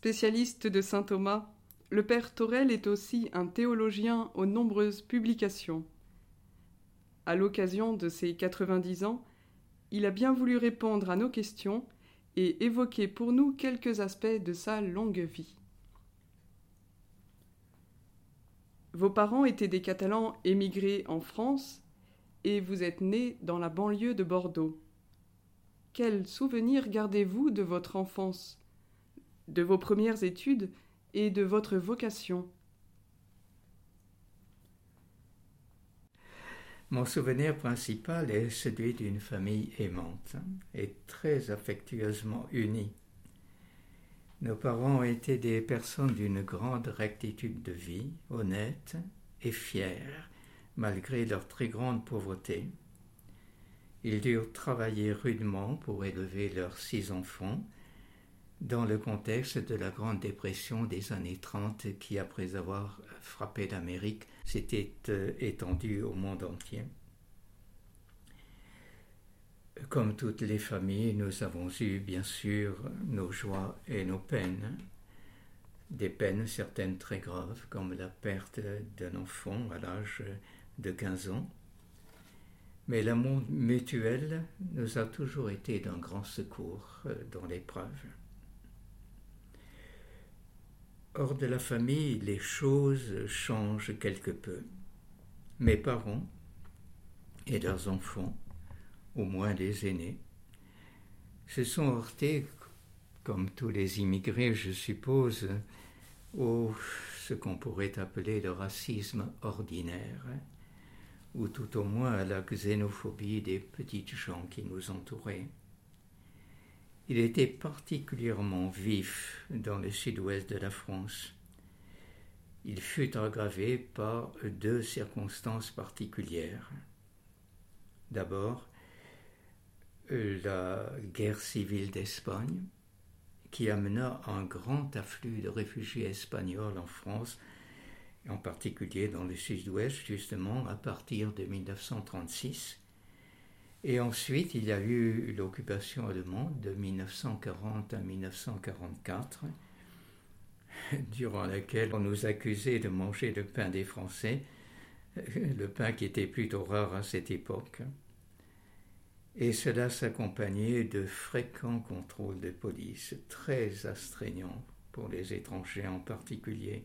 Spécialiste de saint Thomas, le père Torel est aussi un théologien aux nombreuses publications. À l'occasion de ses 90 ans, il a bien voulu répondre à nos questions et évoquer pour nous quelques aspects de sa longue vie. Vos parents étaient des Catalans émigrés en France et vous êtes né dans la banlieue de Bordeaux. Quels souvenirs gardez-vous de votre enfance, de vos premières études et de votre vocation Mon souvenir principal est celui d'une famille aimante et très affectueusement unie. Nos parents étaient des personnes d'une grande rectitude de vie, honnêtes et fières, malgré leur très grande pauvreté. Ils durent travailler rudement pour élever leurs six enfants dans le contexte de la Grande Dépression des années 30 qui, après avoir frappé l'Amérique, s'était euh, étendue au monde entier. Comme toutes les familles, nous avons eu bien sûr nos joies et nos peines. Des peines certaines très graves, comme la perte d'un enfant à l'âge de 15 ans. Mais l'amour mutuel nous a toujours été d'un grand secours euh, dans l'épreuve. Hors de la famille, les choses changent quelque peu. Mes parents et leurs enfants au moins les aînés, se sont heurtés, comme tous les immigrés, je suppose, au ce qu'on pourrait appeler le racisme ordinaire, ou tout au moins à la xénophobie des petites gens qui nous entouraient. Il était particulièrement vif dans le sud-ouest de la France. Il fut aggravé par deux circonstances particulières. D'abord, la guerre civile d'Espagne, qui amena un grand afflux de réfugiés espagnols en France, en particulier dans le sud-ouest, justement, à partir de 1936. Et ensuite, il y a eu l'occupation allemande de 1940 à 1944, durant laquelle on nous accusait de manger le pain des Français, le pain qui était plutôt rare à cette époque et cela s'accompagnait de fréquents contrôles de police, très astreignants pour les étrangers en particulier.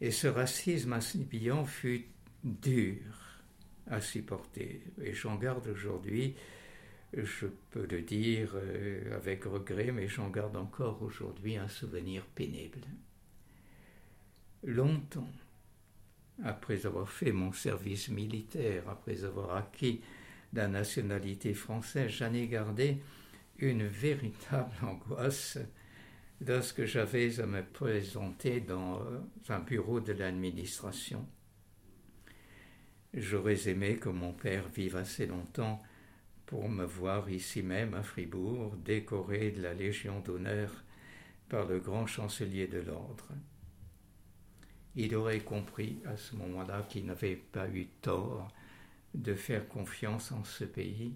Et ce racisme assimillant fut dur à supporter, et j'en garde aujourd'hui, je peux le dire euh, avec regret, mais j'en garde encore aujourd'hui un souvenir pénible. Longtemps, après avoir fait mon service militaire, après avoir acquis la nationalité française, j'en ai gardé une véritable angoisse lorsque j'avais à me présenter dans un bureau de l'administration. J'aurais aimé que mon père vive assez longtemps pour me voir ici même à Fribourg décoré de la Légion d'honneur par le grand chancelier de l'ordre. Il aurait compris à ce moment-là qu'il n'avait pas eu tort de faire confiance en ce pays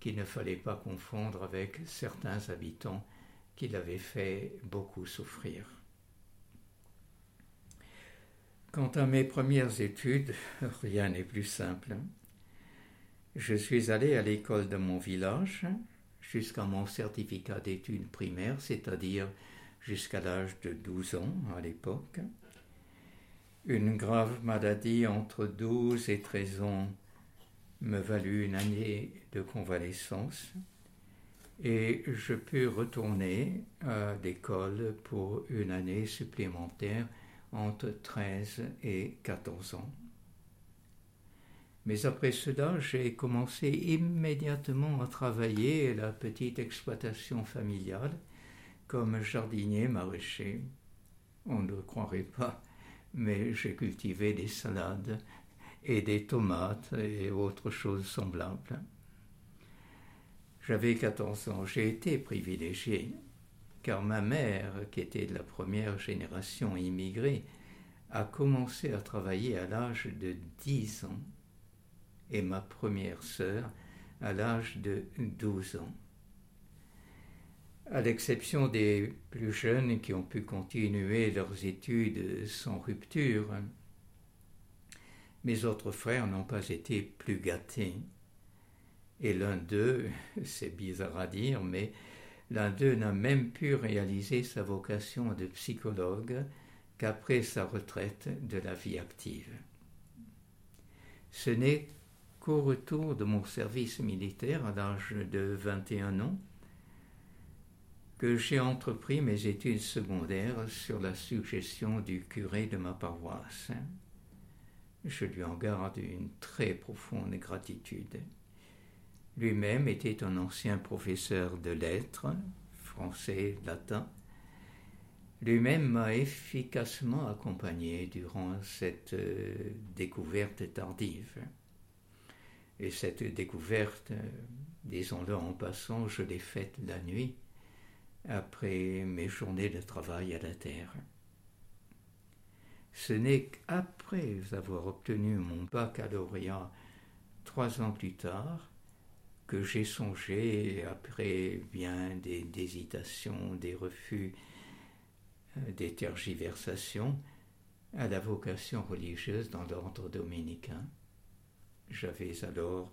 qu'il ne fallait pas confondre avec certains habitants qui l'avaient fait beaucoup souffrir. Quant à mes premières études, rien n'est plus simple. Je suis allé à l'école de mon village jusqu'à mon certificat d'études primaires, c'est-à-dire jusqu'à l'âge de 12 ans à l'époque. Une grave maladie entre 12 et 13 ans me valut une année de convalescence et je pus retourner à l'école pour une année supplémentaire entre 13 et 14 ans. Mais après cela, j'ai commencé immédiatement à travailler la petite exploitation familiale comme jardinier maraîcher. On ne le croirait pas, mais j'ai cultivé des salades et des tomates et autres choses semblables. J'avais 14 ans, j'ai été privilégié, car ma mère, qui était de la première génération immigrée, a commencé à travailler à l'âge de 10 ans et ma première sœur à l'âge de 12 ans. à l'exception des plus jeunes qui ont pu continuer leurs études sans rupture. Mes autres frères n'ont pas été plus gâtés. Et l'un d'eux, c'est bizarre à dire, mais l'un d'eux n'a même pu réaliser sa vocation de psychologue qu'après sa retraite de la vie active. Ce n'est qu'au retour de mon service militaire à l'âge de 21 ans que j'ai entrepris mes études secondaires sur la suggestion du curé de ma paroisse. Je lui en garde une très profonde gratitude. Lui-même était un ancien professeur de lettres, français, latin. Lui-même m'a efficacement accompagné durant cette euh, découverte tardive. Et cette découverte, euh, disons-le en passant, je l'ai faite la nuit, après mes journées de travail à la terre. Ce n'est qu'après avoir obtenu mon baccalauréat trois ans plus tard que j'ai songé, après bien des hésitations, des refus, euh, des tergiversations, à la vocation religieuse dans l'ordre dominicain. J'avais alors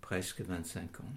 presque 25 ans.